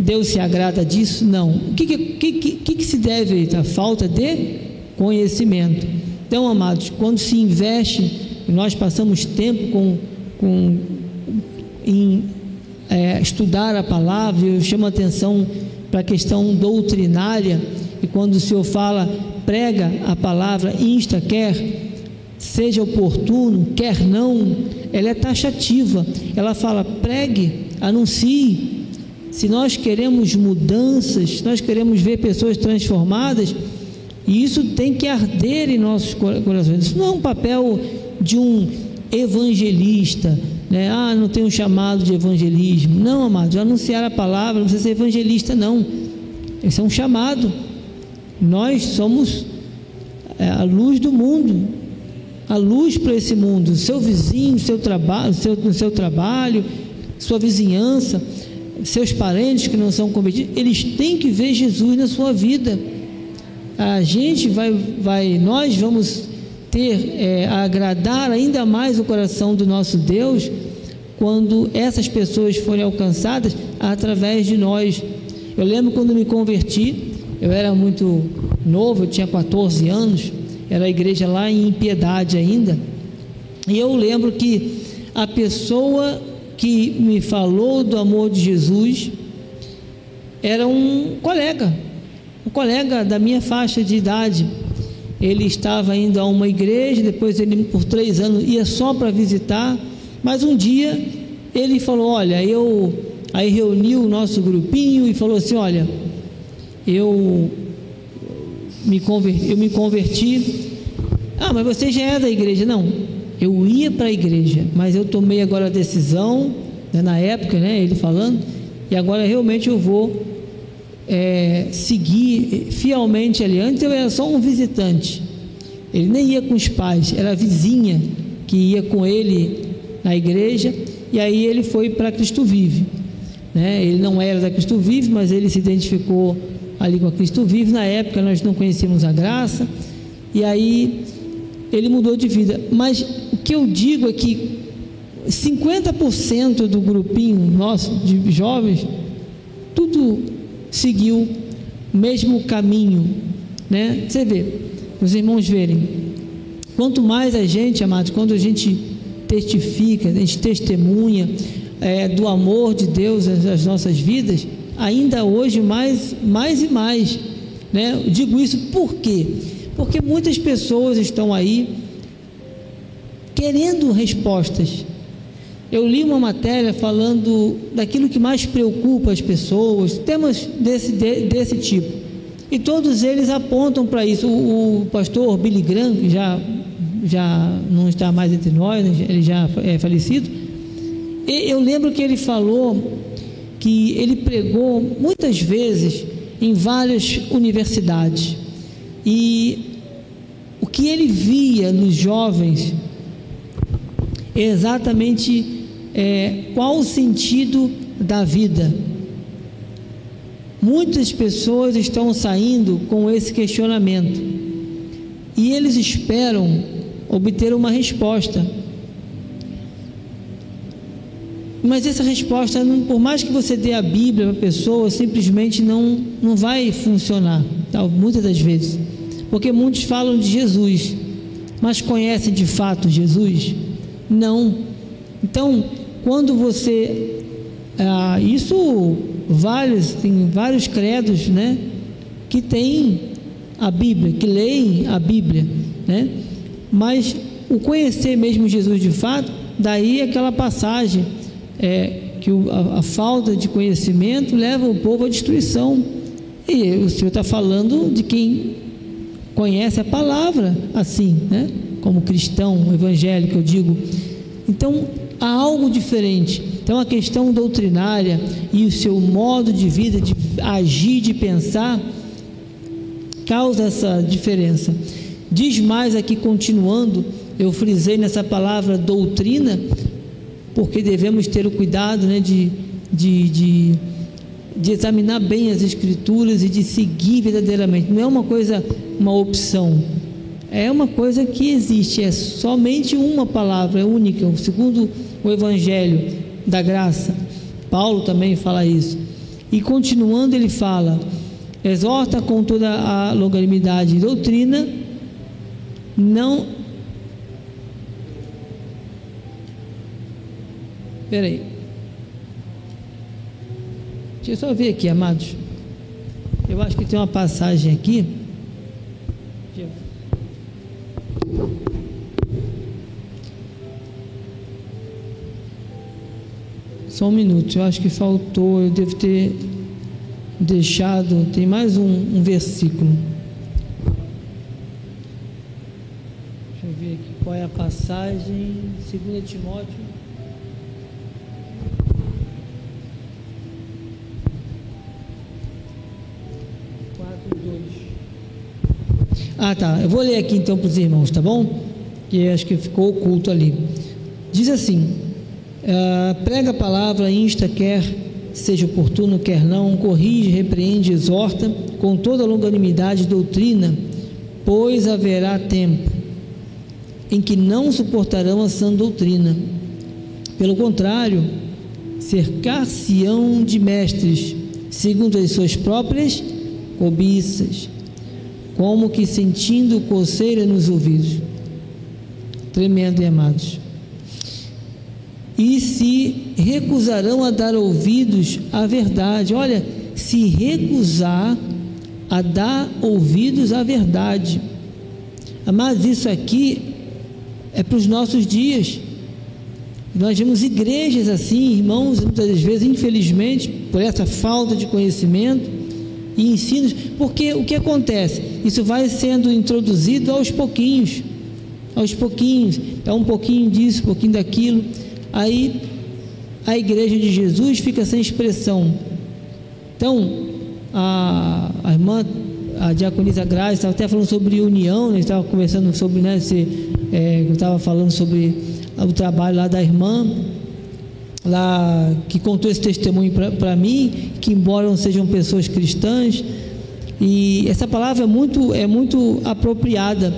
Deus se agrada disso? Não. O que, que, que, que se deve a falta de conhecimento? Então, amados, quando se investe, nós passamos tempo com, com em é, estudar a palavra, eu chamo a atenção para a questão doutrinária, e quando o Senhor fala, prega a palavra, insta, quer seja oportuno, quer não, ela é taxativa. Ela fala: pregue, anuncie. Se nós queremos mudanças, se nós queremos ver pessoas transformadas, isso tem que arder em nossos corações. Isso não é um papel de um evangelista, né? Ah, não tem um chamado de evangelismo. Não, amados, anunciar a palavra, não precisa ser evangelista, não. Esse é um chamado. Nós somos é, a luz do mundo, a luz para esse mundo. Seu vizinho, seu trabalho, seu, seu trabalho, sua vizinhança, seus parentes que não são convertidos, eles têm que ver Jesus na sua vida. A gente vai, vai nós vamos ter, é, agradar ainda mais o coração do nosso Deus quando essas pessoas forem alcançadas através de nós. Eu lembro quando me converti, eu era muito novo, eu tinha 14 anos, era a igreja lá em Piedade ainda. E eu lembro que a pessoa que me falou do amor de Jesus era um colega, um colega da minha faixa de idade. Ele estava indo a uma igreja, depois ele por três anos ia só para visitar, mas um dia ele falou: Olha, eu. Aí reuniu o nosso grupinho e falou assim: Olha, eu me converti, eu me converti. Ah, mas você já é da igreja? Não, eu ia para a igreja, mas eu tomei agora a decisão, né, na época, né, ele falando, e agora realmente eu vou é, seguir fielmente ali. Antes eu era só um visitante, ele nem ia com os pais, era a vizinha que ia com ele na igreja, e aí ele foi para Cristo Vive. Né? Ele não era da Cristo Vive, mas ele se identificou ali com a Cristo Vive. Na época nós não conhecíamos a graça, e aí ele mudou de vida. Mas o que eu digo é que 50% do grupinho nosso de jovens, tudo seguiu o mesmo caminho, né? Você vê, os irmãos verem. Quanto mais a gente, amados, quando a gente testifica, a gente testemunha é, do amor de Deus nas nossas vidas, ainda hoje mais, mais e mais. Né? Digo isso por quê? Porque muitas pessoas estão aí querendo respostas. Eu li uma matéria falando daquilo que mais preocupa as pessoas, temas desse, desse tipo. E todos eles apontam para isso. O, o, pastor Billy Graham, que já, já não está mais entre nós, né? ele já é falecido, eu lembro que ele falou que ele pregou muitas vezes em várias universidades. E o que ele via nos jovens é exatamente é, qual o sentido da vida. Muitas pessoas estão saindo com esse questionamento e eles esperam obter uma resposta. Mas essa resposta, por mais que você dê a Bíblia para a pessoa, simplesmente não, não vai funcionar, tá? muitas das vezes. Porque muitos falam de Jesus, mas conhecem de fato Jesus? Não. Então, quando você. Ah, isso vários, tem vários credos, né? Que tem a Bíblia, que leem a Bíblia, né? Mas o conhecer mesmo Jesus de fato, daí aquela passagem é, que o, a, a, falta de conhecimento leva o povo à destruição. E o Senhor está falando de quem conhece a palavra assim, né? Como cristão evangélico, eu digo. Então há algo diferente. Então a questão doutrinária e o seu modo de vida, de agir, de pensar, causa essa diferença. Diz mais aqui, continuando, eu frisei nessa palavra doutrina, porque devemos ter o cuidado né, de, de, de, de, examinar bem as escrituras e de seguir verdadeiramente. Não é uma coisa, uma opção, é uma coisa que existe, é somente uma palavra, é única, segundo o Evangelho da graça. Paulo também fala isso. E continuando, ele fala: exorta com toda a longanimidade e doutrina, não Espera aí. Deixa eu só ver aqui, amados. Eu acho que tem uma passagem aqui Só um minuto, eu acho que faltou, eu devo ter deixado, tem mais um, um versículo. Deixa eu ver aqui qual é a passagem, 2 Timóteo. Ah, tá. Eu vou ler aqui então para os irmãos, tá bom? Que acho que ficou oculto ali. Diz assim: uh, prega a palavra, insta, quer seja oportuno, quer não, corrige, repreende, exorta, com toda longanimidade doutrina, pois haverá tempo em que não suportarão a sã doutrina. Pelo contrário, cercar-se-ão de mestres, segundo as suas próprias cobiças como que sentindo coceira nos ouvidos. Tremendo, amados. E se recusarão a dar ouvidos à verdade. Olha, se recusar a dar ouvidos à verdade. Mas isso aqui é para os nossos dias. Nós vemos igrejas assim, irmãos, muitas vezes, infelizmente, por essa falta de conhecimento, e ensinos, porque o que acontece? Isso vai sendo introduzido aos pouquinhos, aos pouquinhos, é um pouquinho disso, um pouquinho daquilo, aí a igreja de Jesus fica sem expressão. Então, a, a irmã, a diaconisa Graça, estava até falando sobre união, né? estava conversando sobre, né, se, é, estava falando sobre o trabalho lá da irmã, lá que contou esse testemunho para mim, que embora não sejam pessoas cristãs, e essa palavra é muito, é muito apropriada.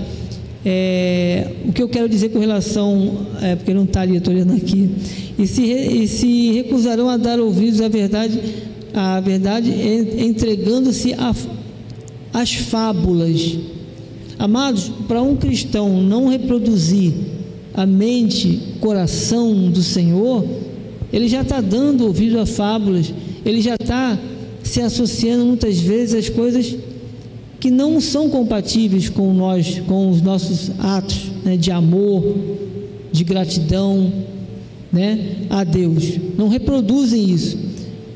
É, o que eu quero dizer com relação, é, porque não está ali, estou olhando aqui, e se, e se recusarão a dar ouvidos à verdade, à verdade entregando-se às fábulas. Amados, para um cristão não reproduzir a mente, coração do Senhor, ele já está dando ouvido a fábulas, ele já está se associando muitas vezes às coisas que não são compatíveis com nós, com os nossos atos né, de amor, de gratidão né, a Deus. Não reproduzem isso.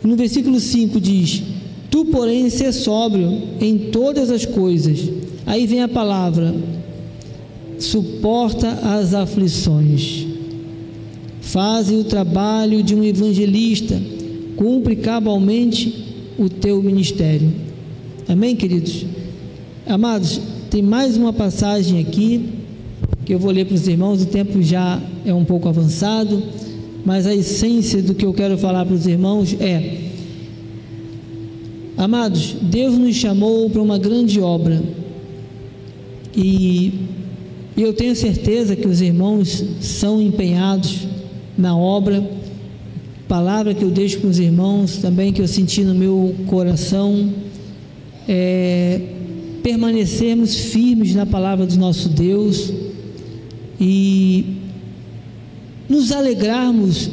No versículo 5 diz: Tu, porém, ser sóbrio em todas as coisas. Aí vem a palavra: suporta as aflições Faze o trabalho de um evangelista, cumpre cabalmente o teu ministério. Amém, queridos? Amados, tem mais uma passagem aqui que eu vou ler para os irmãos, o tempo já é um pouco avançado, mas a essência do que eu quero falar para os irmãos é: Amados, Deus nos chamou para uma grande obra e eu tenho certeza que os irmãos são empenhados na obra. Palavra que eu deixo com os irmãos também, que eu senti no meu coração, é permanecermos firmes na palavra do nosso Deus e nos alegrarmos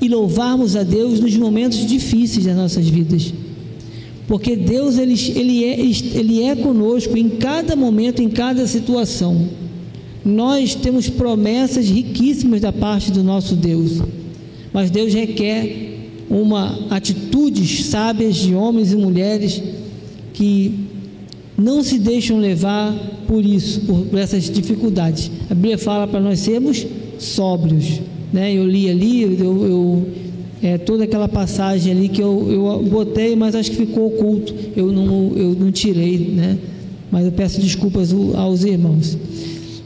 e louvarmos a Deus nos momentos difíceis das nossas vidas. Porque Deus ele, ele, é, ele é conosco em cada momento, em cada situação. Nós temos promessas riquíssimas da parte do nosso Deus, mas Deus requer uma atitudes sábias de homens e mulheres que não se deixam levar por isso, por, essas dificuldades. A Bíblia fala para nós sermos sóbrios, né? Eu li ali, eu, eu é, toda aquela passagem ali que eu, eu botei, mas acho que ficou oculto, eu não, eu não tirei, né? Mas eu peço desculpas aos irmãos.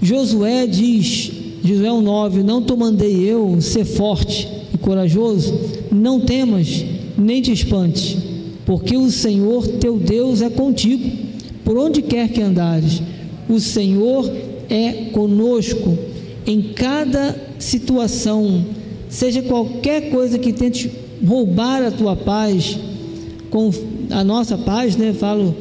Josué diz, Josué 9: Não te mandei eu ser forte e corajoso, não temas, nem te espantes, porque o Senhor teu Deus é contigo, por onde quer que andares. O Senhor é conosco em cada situação, seja qualquer coisa que tente roubar a tua paz, com a nossa paz, né? Falo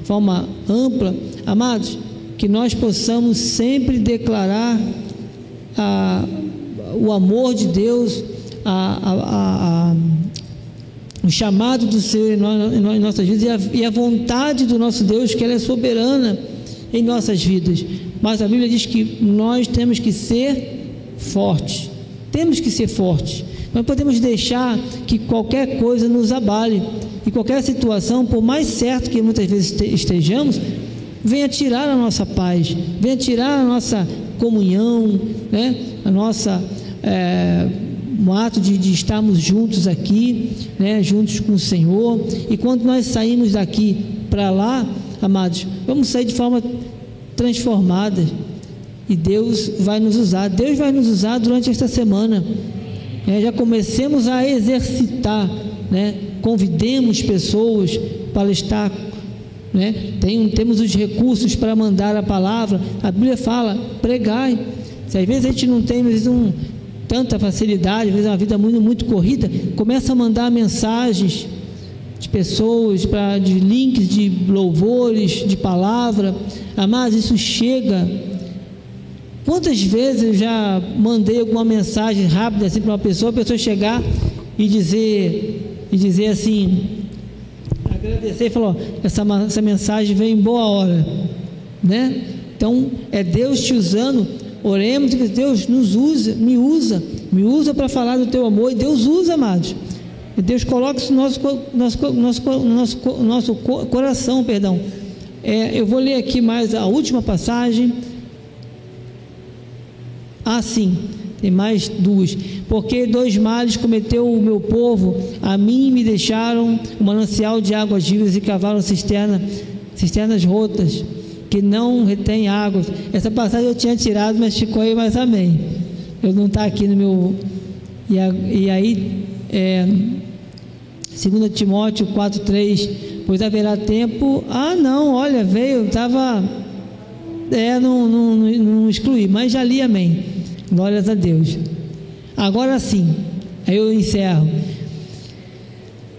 de forma ampla, amados que nós possamos sempre declarar a, o amor de Deus, a, a, o chamado do Senhor em, em nossas vidas e e a vontade do nosso Deus, que ela é soberana em nossas vidas. mas a Bíblia diz que nós temos que ser fortes. Temos que ser fortes. Não podemos deixar que qualquer coisa nos abale. E qualquer situação, por mais certo que muitas vezes estejamos, venha tirar a nossa paz, venha tirar a nossa comunhão, né? a nossa. É, um ato de, de, estarmos juntos aqui, né, juntos com o Senhor, e quando nós saímos daqui para lá, amados, vamos sair de forma transformada, e Deus vai nos usar, Deus vai nos usar durante esta semana, é, já comecemos a exercitar, né, convidemos pessoas para estar né? Tem, temos os recursos para mandar a palavra. A Bíblia fala, pregai. Se às vezes a gente não tem vezes, um, tanta facilidade, às vezes é uma vida muito, muito corrida, começa a mandar mensagens de pessoas, pra, de links de louvores, de palavra. Mas isso chega. Quantas vezes eu já mandei alguma mensagem rápida assim para uma pessoa, a pessoa chegar e dizer, e dizer assim, agradecer e falou: essa, essa mensagem vem em boa hora, né? Então é Deus te usando. Oremos que Deus nos usa, me usa, me usa para falar do teu amor. E Deus usa, amados. E Deus coloca isso no nosso, nosso, nosso, nosso, nosso coração, perdão. É, eu vou ler aqui mais a última passagem. Ah, sim. Tem mais duas. Porque dois males cometeu o meu povo, a mim me deixaram um manancial de águas vivas e cavaram cisterna, cisternas rotas, que não retém águas. Essa passagem eu tinha tirado, mas ficou aí, mas amém. Eu não está aqui no meu. E, a, e aí, é, 2 Timóteo 4,3, pois haverá tempo. Ah, não, olha, veio, estava. É, não, não, não excluí, mas já li amém. Glórias a Deus. Agora sim, aí eu encerro.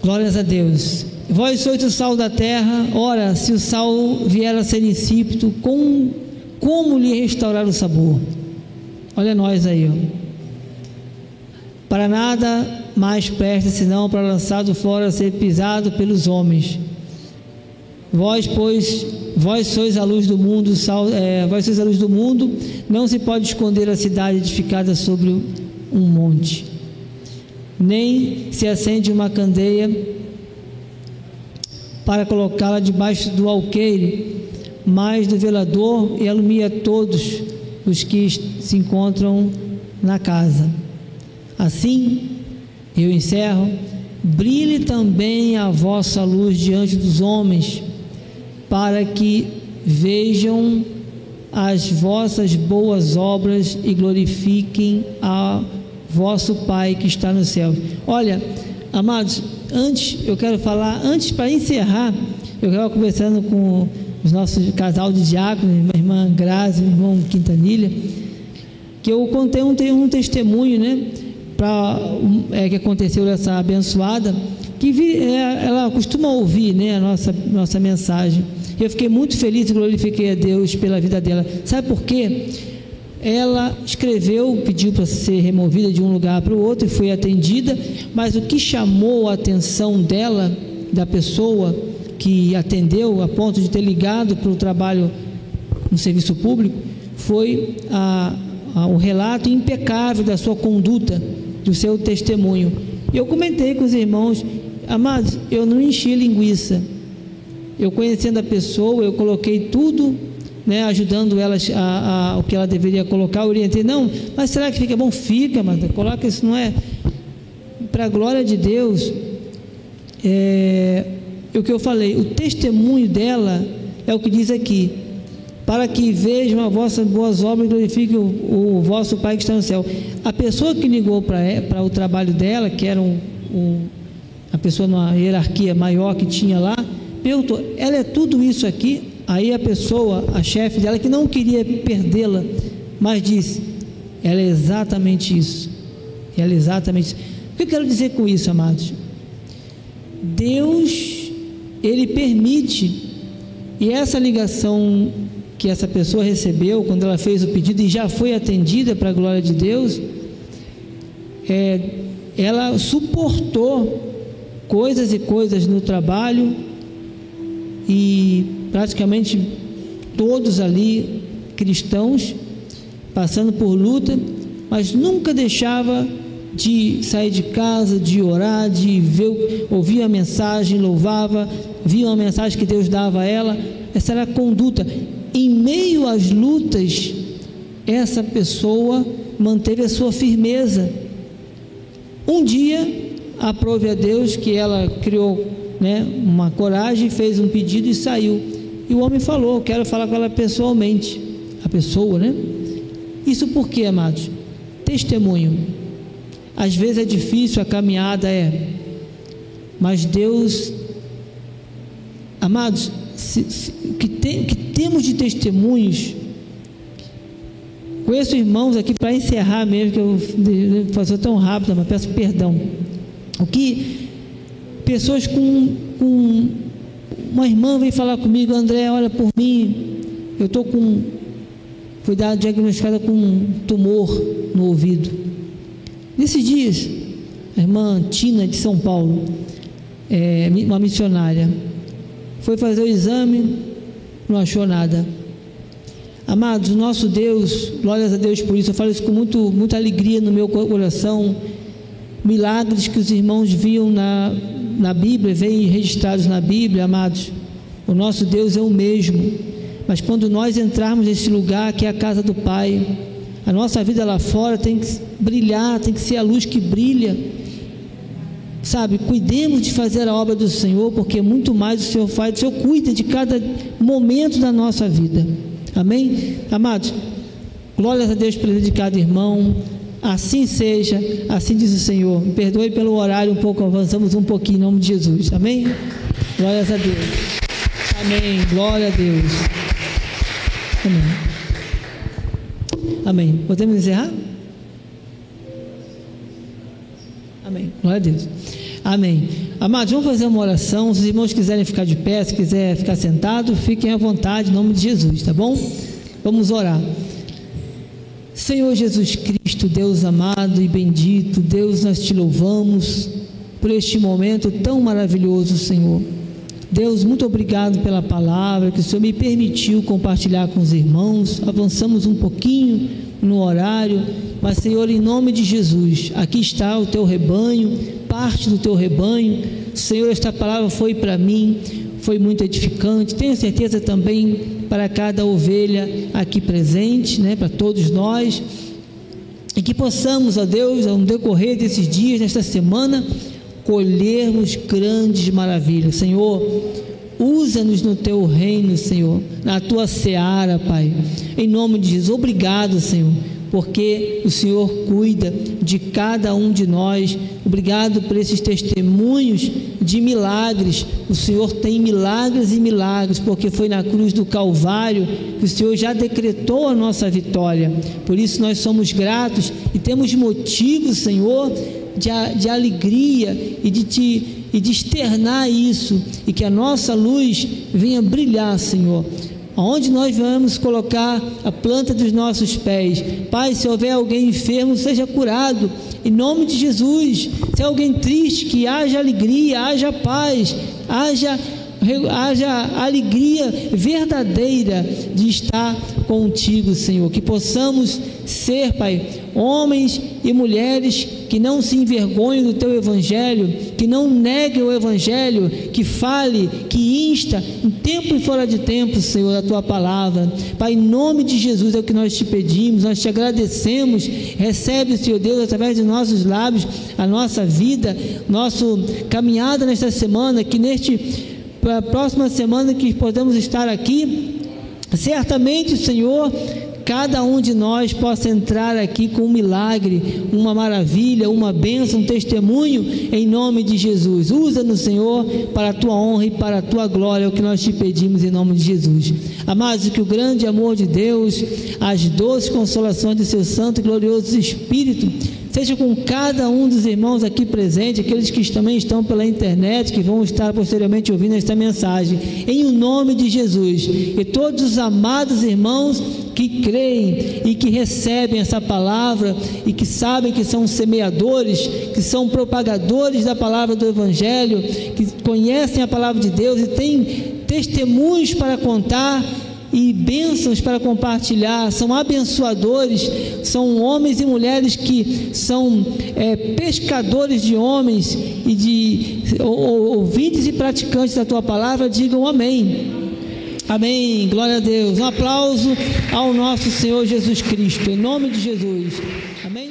Glórias a Deus. Vós sois o sal da terra. Ora, se o sal vier a ser insípido, com, como lhe restaurar o sabor? Olha nós aí, ó. Para nada mais presta senão para lançado fora ser pisado pelos homens. Vós, pois, vós sois a luz do mundo, sal, é, vós sois a luz do mundo, não se pode esconder a cidade edificada sobre um monte, nem se acende uma candeia para colocá-la debaixo do alqueire, mas do velador e alumia todos os que se encontram na casa. Assim, eu encerro, brilhe também a vossa luz diante dos homens, para que vejam as vossas boas obras e glorifiquem a vosso Pai que está no céu. Olha, amados, antes eu quero falar, antes para encerrar, eu estava conversando com os nossos casal de diáconos, minha irmã Grazi, meu irmão Quintanilha, que eu contei um, um testemunho, né, para é, que aconteceu essa abençoada, que vi, é, ela costuma ouvir, né, a nossa nossa mensagem. Eu fiquei muito feliz e glorifiquei a Deus pela vida dela. Sabe por quê? Ela escreveu, pediu para ser removida de um lugar para o outro e foi atendida, mas o que chamou a atenção dela, da pessoa que atendeu, a ponto de ter ligado para o trabalho no serviço público, foi a, a, o relato impecável da sua conduta, do seu testemunho. E eu comentei com os irmãos, amados, eu não enchi linguiça, eu conhecendo a pessoa, eu coloquei tudo, né, ajudando ela a, a, o que ela deveria colocar, orientei, não, mas será que fica bom? Fica, mas coloca isso, não é? Para a glória de Deus, é, o que eu falei, o testemunho dela é o que diz aqui, para que vejam as vossas boas obras e glorifiquem o, o, vosso Pai que está no céu. A pessoa que ligou para o trabalho dela, que era um, um, a pessoa numa hierarquia maior que tinha lá, perguntou: ela é tudo isso aqui? Aí a pessoa, a chefe dela, que não queria perdê-la, mas disse: ela é exatamente isso. Ela é exatamente isso. O que eu quero dizer com isso, amados? Deus, Ele permite, e essa ligação que essa pessoa recebeu quando ela fez o pedido e já foi atendida para a glória de Deus, é, ela suportou coisas e coisas no trabalho, e praticamente todos ali cristãos, passando por luta, mas nunca deixava de sair de casa, de orar, de ver, ouvir a mensagem, louvava, via uma mensagem que Deus dava a ela. Essa era a conduta. Em meio às lutas, essa pessoa manteve a sua firmeza. Um dia, aprove a Deus que ela criou né, uma coragem, fez um pedido e saiu. E o homem falou: Quero falar com ela pessoalmente. A pessoa, né? Isso por quê, amados? Testemunho. Às vezes é difícil, a caminhada é, mas Deus, amados, se, se, que, tem, que temos de testemunhos. Conheço irmãos aqui para encerrar mesmo, que eu passou tão rápido, mas peço perdão. O que pessoas com, com uma irmã vem falar comigo, André, olha por mim, eu estou com fui diagnosticada com um tumor no ouvido. Nesses dias, a irmã Tina de São Paulo, é, uma missionária, foi fazer o exame, não achou nada. Amados, nosso Deus, glórias a Deus por isso, eu falo isso com muito, muita alegria no meu coração. Milagres que os irmãos viam na, na Bíblia, vêm registrados na Bíblia, amados. O nosso Deus é o mesmo. Mas quando nós entrarmos nesse lugar que é a casa do Pai, a nossa vida lá fora tem que brilhar, tem que ser a luz que brilha. Sabe, cuidemos de fazer a obra do Senhor, porque muito mais o Senhor faz, o Senhor cuida de cada momento da nossa vida. Amém? Amados, glórias a Deus pelo de cada irmão. Assim seja, assim diz o Senhor. Me perdoe pelo horário, um pouco avançamos um pouquinho em nome de Jesus. Amém? Glórias a Deus. Amém. Glória a Deus. Amém. Amém. Podemos encerrar? Amém. Glória a Deus. Amém. Amados, vamos fazer uma oração. Se os irmãos quiserem ficar de pé, se quiser ficar sentado, fiquem à vontade em nome de Jesus, tá bom? Vamos orar. Senhor Jesus Cristo, Deus amado e bendito, Deus, nós te louvamos por este momento tão maravilhoso, Senhor. Deus, muito obrigado pela palavra que o Senhor me permitiu compartilhar com os irmãos. Avançamos um pouquinho no horário, mas, Senhor, em nome de Jesus, aqui está o teu rebanho, parte do teu rebanho. Senhor, esta palavra foi para mim, foi muito edificante. Tenho certeza também para cada ovelha aqui presente, né, para todos nós. E que possamos, ó Deus, ao decorrer desses dias, nesta semana, colhermos grandes maravilhas. Senhor, usa-nos no teu reino, Senhor, na tua seara, Pai. Em nome de Jesus, obrigado, Senhor, porque o Senhor cuida de cada um de nós. Obrigado por esses testemunhos de milagres. O Senhor tem milagres e milagres, porque foi na cruz do Calvário que o Senhor já decretou a nossa vitória. Por isso nós somos gratos e temos motivos, Senhor, de, de alegria e de, te, e de externar isso, e que a nossa luz venha brilhar, Senhor. Onde nós vamos colocar a planta dos nossos pés. Pai, se houver alguém enfermo, seja curado. Em nome de Jesus. Se alguém triste, que haja alegria, haja paz, haja haja alegria verdadeira de estar contigo, Senhor. Que possamos ser, Pai, homens e mulheres que não se envergonhem do teu evangelho, que não neguem o evangelho, que fale, que insta, em tempo e fora de tempo, Senhor, a tua palavra. Pai, em nome de Jesus é o que nós te pedimos, nós te agradecemos. Recebe, Senhor Deus, através de nossos lábios, a nossa vida, nosso caminhada nesta semana, que neste para a próxima semana que podemos estar aqui. Certamente, Senhor, cada um de nós possa entrar aqui com um milagre, uma maravilha, uma bênção, um testemunho, em nome de Jesus. Usa-nos, Senhor, para a tua honra e para a tua glória, é o que nós te pedimos em nome de Jesus. Amados, que o grande amor de Deus, as doces consolações de seu santo e glorioso Espírito, seja com cada um dos irmãos aqui presentes, aqueles que também estão pela internet, que vão estar posteriormente ouvindo esta mensagem, em o nome de Jesus. E todos os amados irmãos que creem e que recebem essa palavra e que sabem que são semeadores, que são propagadores da palavra do Evangelho, que conhecem a palavra de Deus e têm testemunhos para contar e bênçãos para compartilhar, são abençoadores, são homens e mulheres que são é, pescadores de homens e de ouvintes e praticantes da tua palavra, digam amém. Amém. Glória a Deus. Um aplauso ao nosso Senhor Jesus Cristo. Em nome de Jesus. Amém.